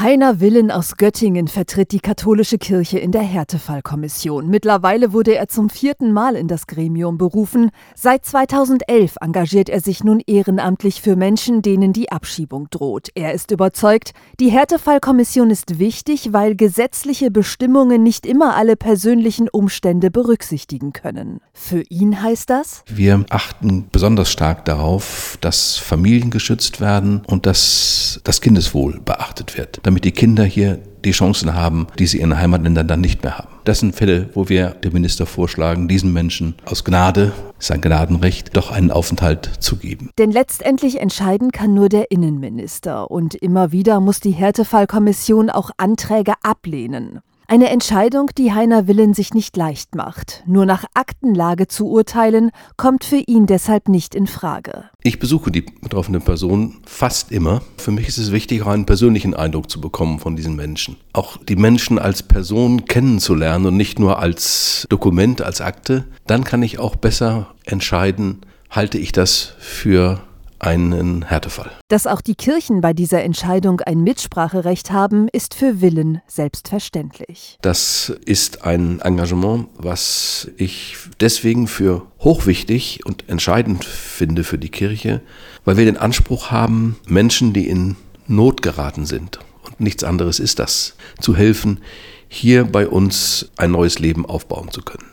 Heiner Willen aus Göttingen vertritt die katholische Kirche in der Härtefallkommission. Mittlerweile wurde er zum vierten Mal in das Gremium berufen. Seit 2011 engagiert er sich nun ehrenamtlich für Menschen, denen die Abschiebung droht. Er ist überzeugt, die Härtefallkommission ist wichtig, weil gesetzliche Bestimmungen nicht immer alle persönlichen Umstände berücksichtigen können. Für ihn heißt das? Wir achten besonders stark darauf, dass Familien geschützt werden und dass das Kindeswohl beachtet wird damit die Kinder hier die Chancen haben, die sie in ihren Heimatländern dann nicht mehr haben. Das sind Fälle, wo wir dem Minister vorschlagen, diesen Menschen aus Gnade, sein Gnadenrecht, doch einen Aufenthalt zu geben. Denn letztendlich entscheiden kann nur der Innenminister. Und immer wieder muss die Härtefallkommission auch Anträge ablehnen. Eine Entscheidung, die Heiner Willen sich nicht leicht macht. Nur nach Aktenlage zu urteilen, kommt für ihn deshalb nicht in Frage. Ich besuche die betroffene Person fast immer. Für mich ist es wichtig, auch einen persönlichen Eindruck zu bekommen von diesen Menschen. Auch die Menschen als Person kennenzulernen und nicht nur als Dokument, als Akte. Dann kann ich auch besser entscheiden, halte ich das für einen Härtefall. Dass auch die Kirchen bei dieser Entscheidung ein Mitspracherecht haben, ist für Willen selbstverständlich. Das ist ein Engagement, was ich deswegen für hochwichtig und entscheidend finde für die Kirche, weil wir den Anspruch haben, Menschen, die in Not geraten sind, und nichts anderes ist das, zu helfen, hier bei uns ein neues Leben aufbauen zu können.